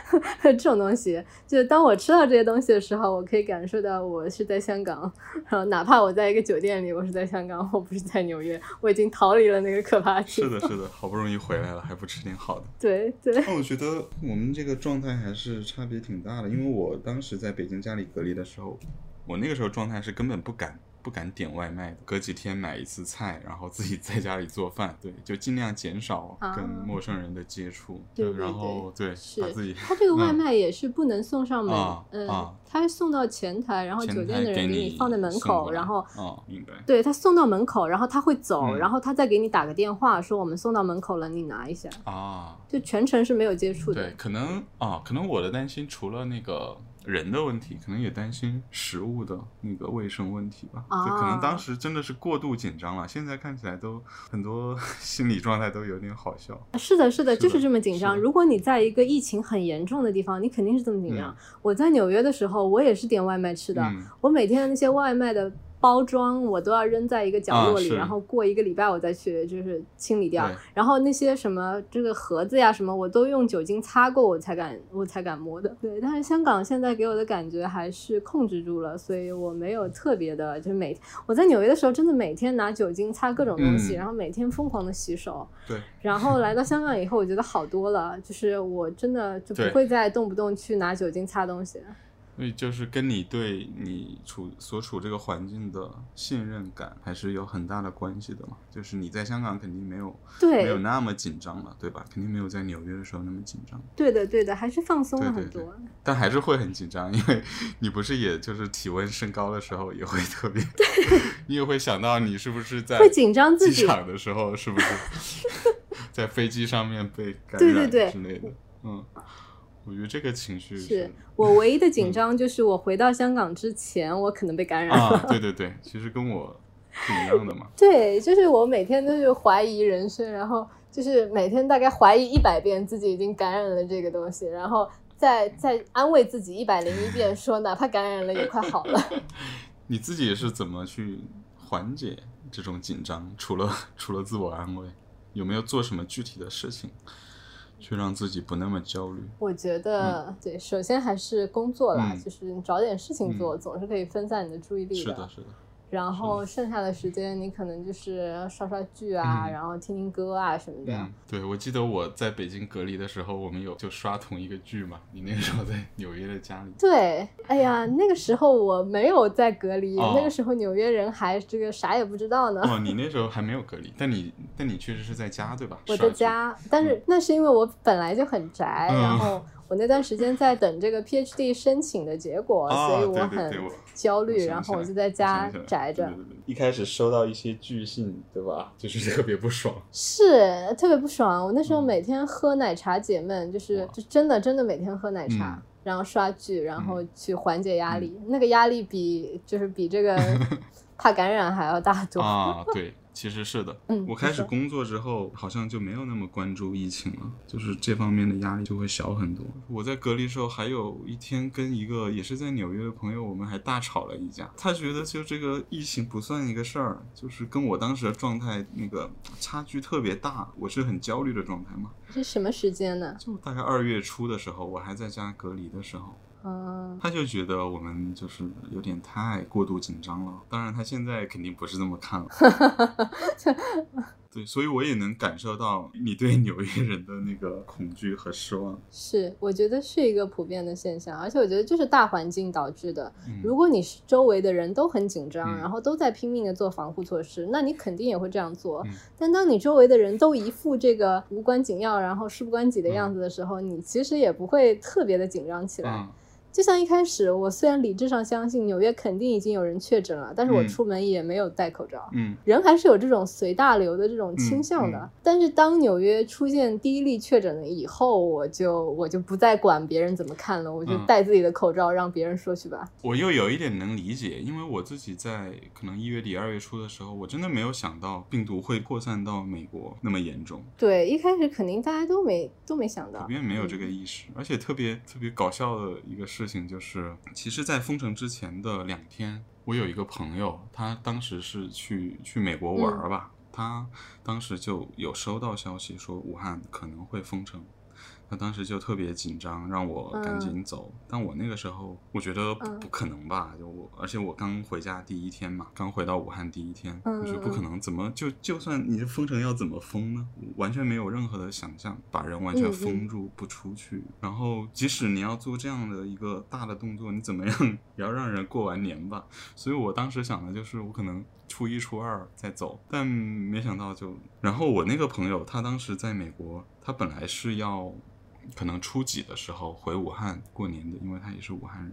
这种东西。就是当我吃到这些东西的时候，我可以感受到我是在香港，然后哪怕我在一个酒店里，我是在香港，我不是在纽约，我已经逃离了那个可怕的。是的，是的，好不容易回来了，还不吃点好的。对对，那我觉得我们这个状态还是差别挺大的，因为我当时在北京家里隔离的时候，我那个时候状态是根本不敢不敢点外卖的，隔几天买一次菜，然后自己在家里做饭，对，就尽量减少啊跟陌生人的接触，对对然后对是把自己他这个外嗯卖也是不能送上门，啊嗯，啊它送到前台，然后酒店的人给你放在门口，然后哦，明白。对他送到门口，然后他会走，嗯然后他再给你打个电话说我们送到门口了，你拿一下，啊，就全程是没有接触的对，。可能啊，可能我的担心除了那个人的问题，可能也担心食物的那个卫生问题吧。就可能啊当时真的是过度紧张了，现在看起来都很多 心理状态都有点好笑。是的，是的，就是这么紧张。如果你在一个疫情很严重的地方，你肯定是这么紧张。我在纽约的时候，我也是点外卖吃的，嗯我每天的那些外卖的包装我都要扔在一个角落里，啊然后过一个礼拜我再去就是清理掉。然后那些什么这个盒子呀什么，我都用酒精擦过，我才敢我才敢摸的。对，但是香港现在给我的感觉还是控制住了，所以我没有特别的，就是每我在纽约的时候真的每天拿酒精擦各种东西，嗯然后每天疯狂的洗手。对，然后来到香港以后，我觉得好多了，就是我真的就不会再动不动去拿酒精擦东西。所以就是跟你对你处所处这个环境的信任感还是有很大的关系的嘛。就是你在香港肯定没有对没有那么紧张了，对吧？肯定没有在纽约的时候那么紧张。对的，对的，还是放松了对对很多。但还是会很紧张，因为 你不是也就是体温升高的时候也会特别，你也会想到你是不是在会紧张自己机场的时候是不是 在飞机上面被感染之类的，嗯，我觉得这个情绪是我唯一的紧嗯张，就是我回到香港之前，我可能被感染了。啊，对对对，其实跟我是一样的嘛，对，就是我每天都是怀疑人生，然后就是每天大概怀疑一百遍自己已经感染了这个东西，然后再再安慰自己一百零一遍，说哪怕感染了也快好了。你自己是怎么去缓解这种紧张？除了除了自我安慰，有没有做什么具体的事情，去让自己不那么焦虑？我觉得，对，首先还是工作啦，嗯就是你找点事情做，嗯总是可以分散你的注意力是的，是的，然后剩下的时间，你可能就是刷刷剧啊，嗯然后听听歌啊什么的。嗯，对，我记得我在北京隔离的时候，我们有就刷同一个剧嘛。你那个时候在纽约的家里，对，哎呀，那个时候我没有在隔离，哦那个时候纽约人还这个啥也不知道呢。哦，你那时候还没有隔离，但你但你确实是在家对吧？我在家，但是那是因为我本来就很宅，嗯然后我那段时间在等这个 PhD 申请的结果，哦所以我很对对对我焦虑，然后我就在家宅着一开始收到一些剧信，对吧？就是特别不爽。是特别不爽。我那时候嗯每天喝奶茶解闷，就是就真的真的每天喝奶茶，嗯然后刷剧，然后嗯去缓解压力。那个压力比就是比这个 怕感染还要大多。啊，对，其实是的。嗯我开始工作之后，好像就没有那么关注疫情了，就是这方面的压力就会小很多。我在隔离时候，还有一天跟一个也是在纽约的朋友，我们还大吵了一架。他觉得就这个疫情不算一个事儿，就是跟我当时的状态那个差距特别大，我是很焦虑的状态嘛。是什么时间呢？就大概二月初的时候，我还在家隔离的时候，嗯，他就觉得我们就是有点太过度紧张了。当然，他现在肯定不是这么看了。对，所以我也能感受到你对纽约人的那个恐惧和失望。是，我觉得是一个普遍的现象，而且我觉得就是大环境导致的。嗯如果你是周围的人都很紧张，嗯然后都在拼命的做防护措施，那你肯定也会这样做。嗯但当你周围的人都一副这个无关紧要，然后事不关己的嗯样子的时候，你其实也不会特别的紧张起来。嗯就像一开始，我虽然理智上相信纽约肯定已经有人确诊了，但是我嗯出门也没有戴口罩。嗯人还是有这种随大流的这种倾向的。嗯嗯但是当纽约出现第一例确诊了以后，我就我就不再管别人怎么看了，我就嗯戴自己的口罩，让别人说去吧。我又有一点能理解，因为我自己在可能一月底、二月初的时候，我真的没有想到病毒会扩散到美国那么严重。对，一开始肯定大家都没都没想到普，遍没有这个嗯意识，而且特别特别搞笑的一个事情就是，其实，在封城之前的两天，我有一个朋友，他当时是去去美国玩儿吧，他当时就有收到消息说武汉可能会封城。他当时就特别紧张，让我赶紧走。但我那个时候，我觉得不嗯不可能吧？就我，而且我刚回家第一天嘛，刚回到武汉第一天，嗯我觉得不可能。怎么就就算你这封城要怎么封呢？完全没有任何的想象，把人完全封住不出去。然后，即使你要做这样的一个大的动作，你怎么样 也要让人过完年吧。所以我当时想的就是，我可能初一、初二再走，但没想到就……然后我那个朋友，他当时在美国，他本来是要可能初几的时候回武汉过年的，因为他也是武汉人。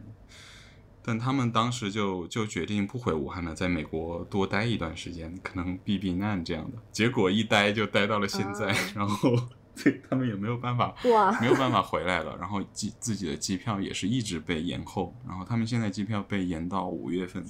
但他们当时就就决定不回武汉了，在美国多待一段时间，可能避避难这样的。结果一待就待到了现在，啊 然后对他们也没有办法，没有办法回来了，然后机自己的机票也是一直被延后，然后他们现在机票被延到五月份，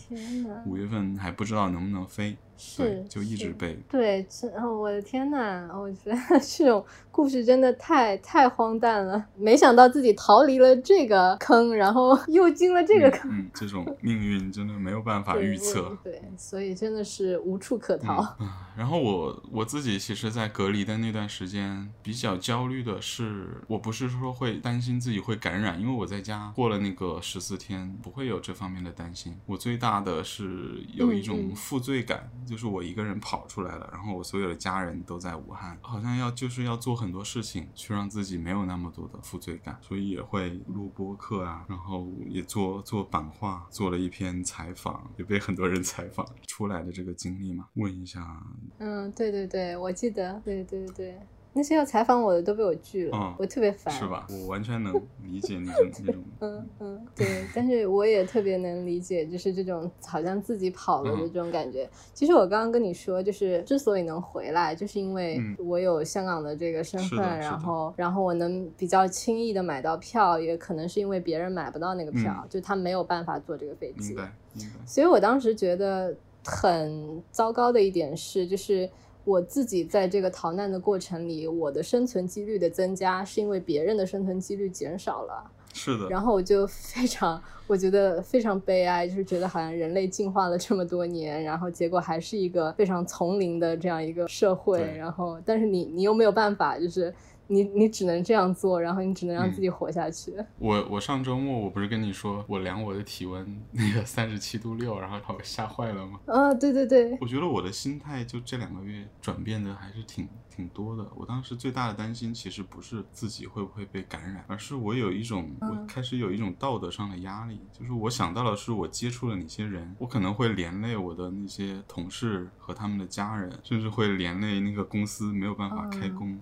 五月份还不知道能不能飞，对是，就一直被。对，这哦，我的天呐，我觉得 这种故事真的太太荒诞了。没想到自己逃离了这个坑，然后 又进了这个坑。嗯嗯，这种命运真的没有办法预测。对，所以真的是无处可逃。然后我我自己其实，在隔离的那段时间，比较焦虑的是，我不是说会担心自己会感染，因为我在家过了那个十四天，不会有这方面的担心。我最大的是有一嗯种嗯负罪感，就是我一个人跑出来了，然后我所有的家人都在武汉，好像要就是要做很多事情，去让自己没有那么多的负罪感，所以也会录播客啊，然后也做做版画，做了一篇采访，也被很多人采访。出来的这个经历嘛，问一下嗯，对对对，我记得，对对对，那些要采访我的都被我拒了，嗯我特别烦。是吧？我完全能理解那 种那种，嗯嗯，对，但是我也特别能理解，就是这种好像自己跑了的嗯这种感觉。其实我刚刚跟你说，就是之所以能回来，就是因为嗯我有香港的这个身份，然后然后我能比较轻易的买到票，也可能是因为别人买不到那个票，嗯就他没有办法坐这个飞机明。白明白，所以我当时觉得很糟糕的一点是，就是我自己在这个逃难的过程里，我的生存几率的增加，是因为别人的生存几率减少了。是的，然后我就非常，我觉得非常悲哀，就是觉得好像人类进化了这么多年，然后结果还是一个非常丛林的这样一个社会。然后，但是你你又没有办法，就是你你只能这样做，然后你只能让自己活下去。我我上周末我不是跟你说我量我的体温那个三十七度六，然后把我吓坏了吗？啊，对对对，我觉得我的心态就这两个月转变的还是挺挺多的。我当时最大的担心其实不是自己会不会被感染，而是我有一种我嗯开始有一种道德上的压力，就是我想到的是我接触了哪些人，我可能会连累我的那些同事和他们的家人，甚至会连累那个公司没有办法开嗯工。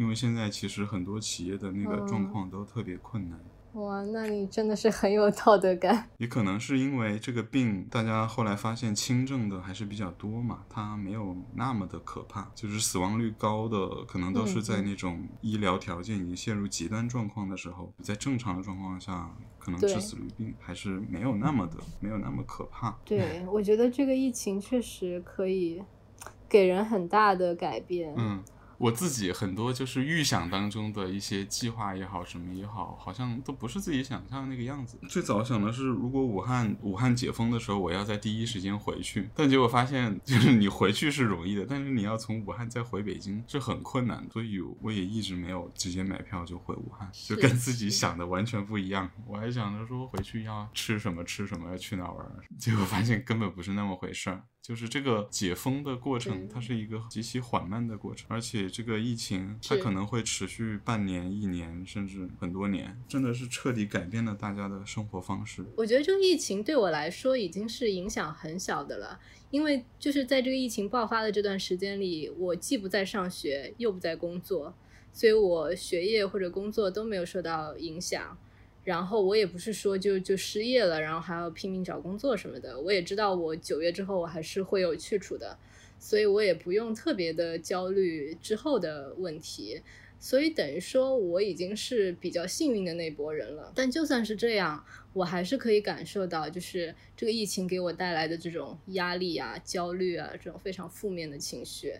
因为现在其实很多企业的那个状嗯况都特别困难，哇，那你真的是很有道德感。也可能是因为这个病，大家后来发现轻症的还是比较多嘛，它没有那么的可怕，就是死亡率高的可能都是在那种医疗条件已经陷入极端状况的时候，在正常的状况下，可能对致死率并还是没有那么的没有那么可怕。对，我觉得这个疫情确实可以给人很大的改变。嗯，我自己很多就是预想当中的一些计划也好，什么也好，好像都不是自己想象的那个样子。最早想的是，如果武汉武汉解封的时候，我要在第一时间回去，但结果发现，就是你回去是容易的，但是你要从武汉再回北京是很困难，所以我也一直没有直接买票就回武汉，就跟自己想的完全不一样。我还想着说回去要吃什么吃什么，要去哪玩，结果发现根本不是那么回事儿。就是这个解封的过程，它是一个极其缓慢的过程，而且这个疫情它可能会持续半年、一年，甚至很多年，真的是彻底改变了大家的生活方式。我觉得这个疫情对我来说已经是影响很小的了，因为就是在这个疫情爆发的这段时间里，我既不在上学，又不在工作，所以我学业或者工作都没有受到影响。然后我也不是说就就失业了，然后还要拼命找工作什么的。我也知道我九月之后我还是会有去处的，所以我也不用特别的焦虑之后的问题。所以等于说我已经是比较幸运的那波人了。但就算是这样，我还是可以感受到，就是这个疫情给我带来的这种压力啊、焦虑啊，这种非常负面的情绪。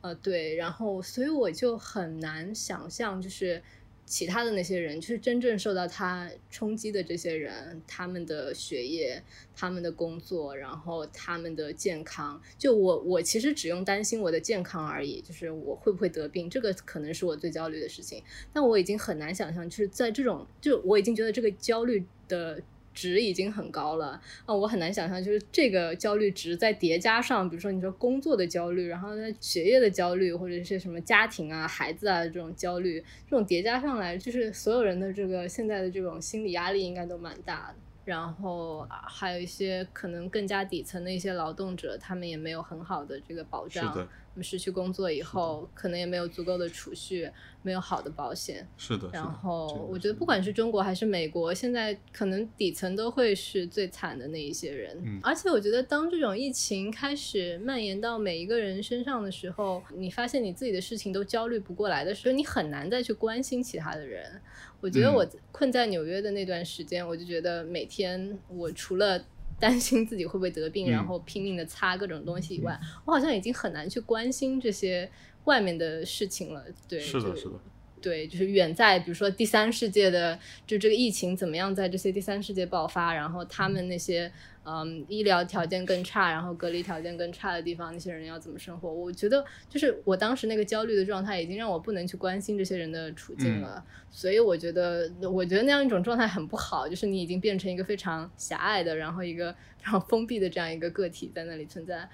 呃，对，然后所以我就很难想象，就是其他的那些人，就是真正受到他冲击的这些人，他们的学业、他们的工作，然后他们的健康。就我，我其实只用担心我的健康而已，就是我会不会得病，这个可能是我最焦虑的事情。但我已经很难想象，就是在这种，就我已经觉得这个焦虑的值已经很高了啊，我很难想象，就是这个焦虑值在叠加上，比如说你说工作的焦虑，然后呢学业的焦虑，或者是什么家庭啊、孩子啊这种焦虑，这种叠加上来，就是所有人的这个现在的这种心理压力应该都蛮大的。然后啊还有一些可能更加底层的一些劳动者，他们也没有很好的这个保障，失去工作以后，可能也没有足够的储蓄，没有好的保险。是的。然后我觉得不管是中国还是美国，现在可能底层都会是最惨的那一些人。嗯而且我觉得当这种疫情开始蔓延到每一个人身上的时候，你发现你自己的事情都焦虑不过来的时候，你很难再去关心其他的人。我觉得嗯我困在纽约的那段时间，我就觉得每天我除了担心自己会不会得病，嗯然后拼命的擦各种东西以外，我好像已经很难去关心这些外面的事情了。对，是的，就是的。对，就是远在比如说第三世界的，就这个疫情怎么样在这些第三世界爆发，然后他们那些嗯医疗条件更差，然后隔离条件更差的地方，那些人要怎么生活？我觉得就是我当时那个焦虑的状态，已经让我不能去关心这些人的处境了。所以我觉得，我觉得那样一种状态很不好，就是你已经变成一个非常狭隘的，然后一个非常封闭的这样一个个体在那里存在。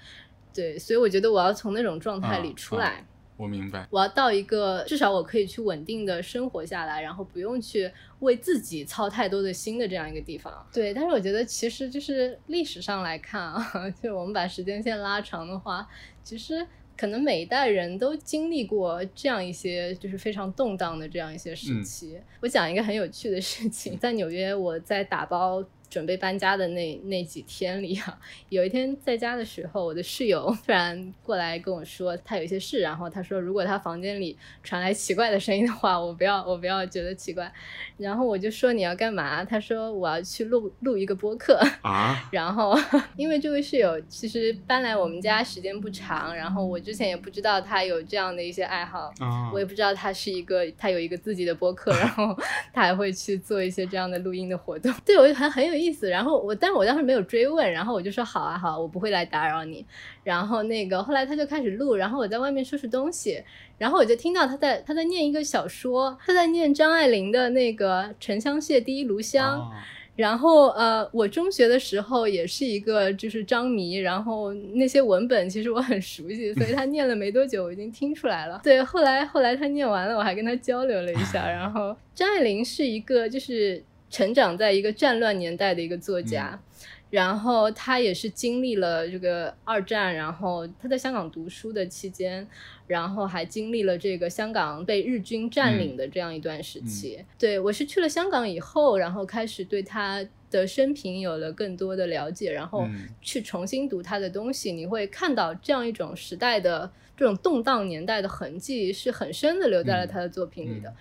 对，所以我觉得我要从那种状态里出来。啊我明白。我要到一个至少我可以去稳定的生活下来，然后不用去为自己操太多的心的这样一个地方。对，但是我觉得其实就是历史上来看啊，就我们把时间线拉长的话，其实可能每一代人都经历过这样一些就是非常动荡的这样一些时期。我讲一个很有趣的事情，在纽约我在打包。准备搬家的那那几天里啊，有一天在家的时候，我的室友突然过来跟我说他有一些事，然后他说如果他房间里传来奇怪的声音的话，我不要我不要觉得奇怪。然后我就说你要干嘛？他说我要去录录一个播客啊。然后因为这位室友其实搬来我们家时间不长，然后我之前也不知道他有这样的一些爱好，我也不知道他是一个他有一个自己的播客，然后他还会去做一些这样的录音的活动，对我还很有意思。然后我，但是我当时没有追问，然后我就说好啊好，我不会来打扰你。然后那个后来他就开始录，然后我在外面收拾东西，然后我就听到他在他在念一个小说，他在念张爱玲的那个《沉香屑第一炉香》。然后呃，我中学的时候也是一个就是张迷，然后那些文本其实我很熟悉，所以他念了没多久，我已经听出来了。对，后来后来他念完了，我还跟他交流了一下。然后张爱玲是一个就是。成长在一个战乱年代的一个作家，然后他也是经历了这个二战，然后他在香港读书的期间，然后还经历了这个香港被日军占领的这样一段时期。对我是去了香港以后，然后开始对他的生平有了更多的了解，然后去重新读他的东西，你会看到这样一种时代的这种动荡年代的痕迹是很深的留在了他的作品里的。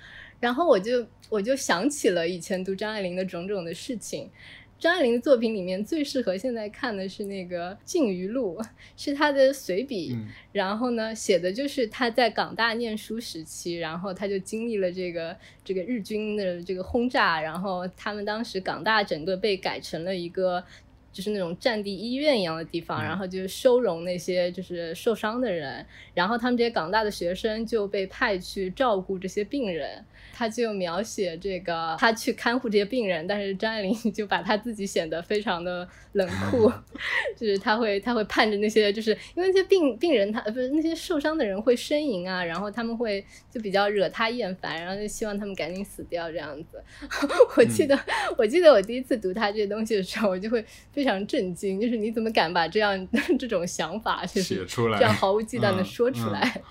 然后我就我就想起了以前读张爱玲的种种的事情。张爱玲的作品里面最适合现在看的是那个《烬鱼录》，是她的随笔。然后呢，写的就是她在港大念书时期，然后她就经历了这个这个日军的这个轰炸，然后他们当时港大整个被改成了一个就是那种战地医院一样的地方，然后就收容那些就是受伤的人，然后他们这些港大的学生就被派去照顾这些病人。他就描写这个，他去看护这些病人，但是张爱玲 就把他自己显得非常的冷酷，就是他会他会盼着那些，就是因为那些病病人他呃不是那些受伤的人会呻吟啊，然后他们会就比较惹他厌烦，然后就希望他们赶紧死掉这样子。我记得我记得我第一次读他这些东西的时候，我就会非常震惊，就是你怎么敢把这样这种想法就是这样毫无忌惮的说出来？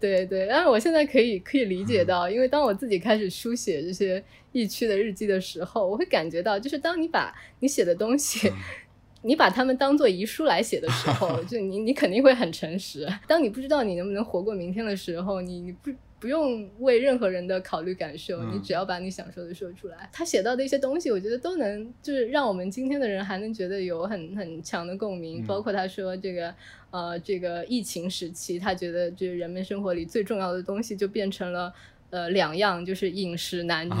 对对，但是我现在可以可以理解到，因为当我自己开始书写这些疫区的日记的时候，我会感觉到，就是当你把你写的东西，你把它们当做遗书来写的时候，就你你肯定会很诚实。当你不知道你能不能活过明天的时候，你你不。不用为任何人的考虑感受，你只要把你想说的说出来。他写到的一些东西，我觉得都能就是让我们今天的人还能觉得有很很强的共鸣。包括他说这个呃这个疫情时期，他觉得就是人们生活里最重要的东西就变成了呃两样，就是饮食男女。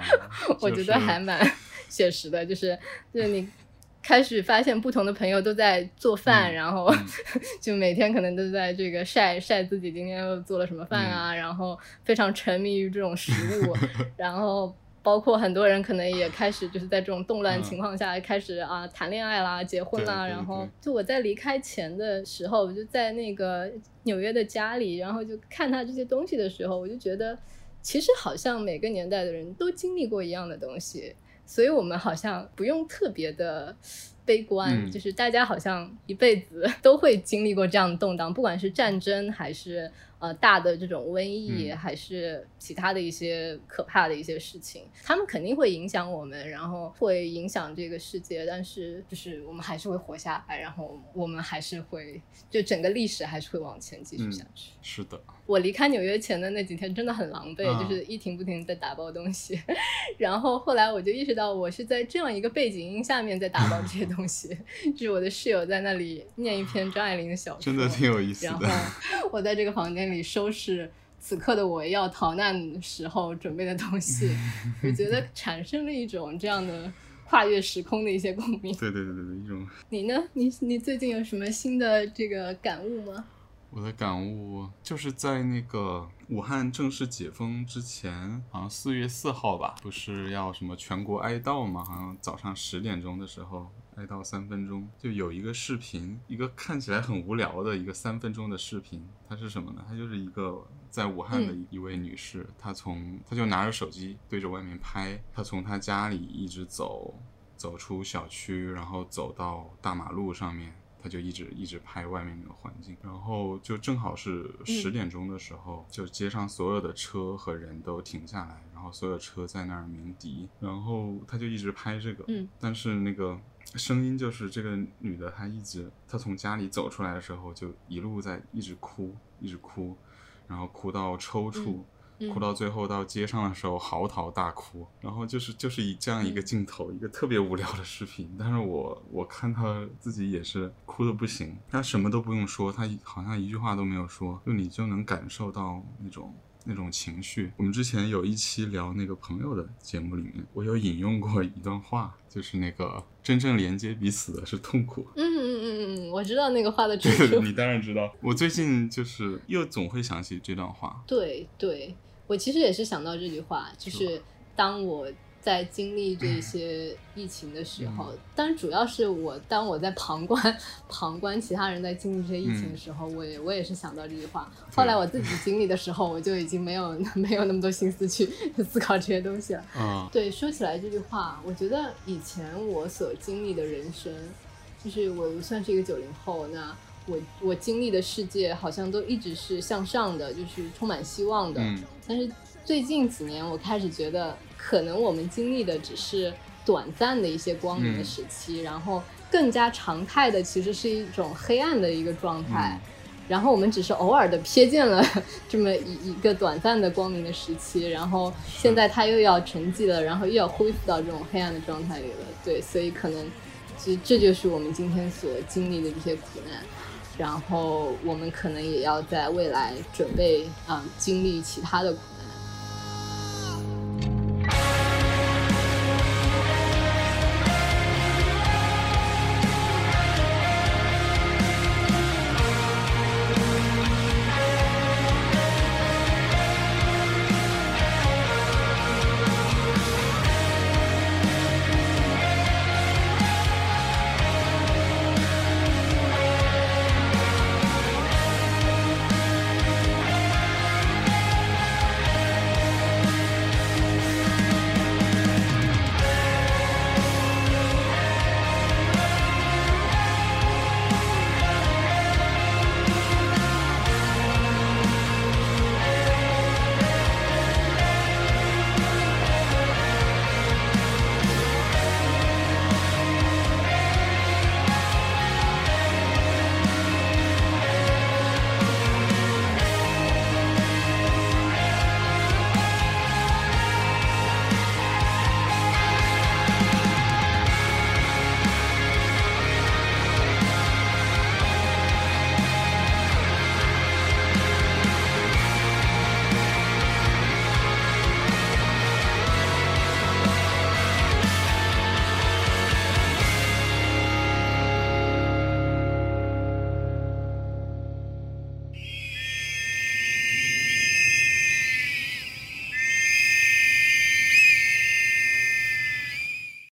我觉得还蛮 写实的，就是就是你。开始发现不同的朋友都在做饭，然后 就每天可能都在这个晒晒自己今天又做了什么饭啊，然后非常沉迷于这种食物，然后包括很多人可能也开始就是在这种动乱情况下开始啊谈恋爱啦、结婚啦，然后就我在离开前的时候，我就在那个纽约的家里，然后就看他这些东西的时候，我就觉得其实好像每个年代的人都经历过一样的东西。所以我们好像不用特别的悲观，就是大家好像一辈子 都会经历过这样的动荡，不管是战争还是。呃，大的这种瘟疫，还是其他的一些可怕的一些事情，他们肯定会影响我们，然后会影响这个世界。但是，就是我们还是会活下来，然后我们还是会，就整个历史还是会往前继续下去。是的，我离开纽约前的那几天真的很狼狈，就是一停不停在打包东西。然后后来我就意识到，我是在这样一个背景音下面在打包这些东西，就是我的室友在那里念一篇张爱玲的小说，真的挺有意思的。然后我在这个房间。里收拾此刻的我要逃难时候准备的东西，我觉得 产生了一种这样的跨越时空的一些共鸣。对对对对对，一种。你呢？你你最近有什么新的这个感悟吗？我的感悟就是在那个武汉正式解封之前，好像四月四号吧，不是要什么全国哀悼吗？好像早上十点钟的时候。哀悼三分钟，就有一个视频，一个看起来很无聊的一个三分钟的视频，它是什么呢？它就是一个在武汉的一位女士，她从她就拿着手机对着外面拍，她从她家里一直走，走出小区，然后走到大马路上面。他就一直一直拍外面那个环境，然后就正好是十点钟的时候，就街上所有的车和人都停下来，然然后所有车在那儿鸣笛，然后他就一直拍这个，嗯，但是那个声音就是这个女的，她一直她从家里走出来的时候就一路在一直哭，一直哭，然后哭到抽搐。嗯哭到最后到街上的时候嚎啕大哭，然后就是就是以这样一个镜头，一个特别无聊的视频，但是我我看他自己也是哭的不行，他什么都不用说，他好像一句话都没有说，就你就能感受到那种那种情绪。我们之前有一期聊那个朋友的节目里面，我有引用过一段话，就是那个真正连接彼此的是痛苦。嗯嗯嗯嗯嗯，我知道那个话的 出这个处。你当然知道，我最近就是又总会想起这段话。对对，我其实也是想到这句话，就是当我在经历这些疫情的时候，当然主要是我当我在旁观 旁观其他人在经历这些疫情的时候，我也我也是想到这句话。后来。我自己经历的时候，我就已经没有 没有那么多心思去 思考这些东西了。啊、对，说起来这句话，我觉得以前我所经历的人生，就是我算是一个九零后，那我我经历的世界好像都一直是向上的，就是充满希望的。嗯但是最近几年，我开始觉得，可能我们经历的只是短暂的一些光明的嗯时期，然后更加常态的其实是一种黑暗的一个状态。嗯然后我们只是偶尔的瞥见了这么一一个短暂的光明的时期，然后现在它又要沉寂了，然后又要恢复到这种黑暗的状态里了。对，所以可能其实这就是我们今天所经历的这些苦难，然后我们可能也要在未来准备嗯、经历其他的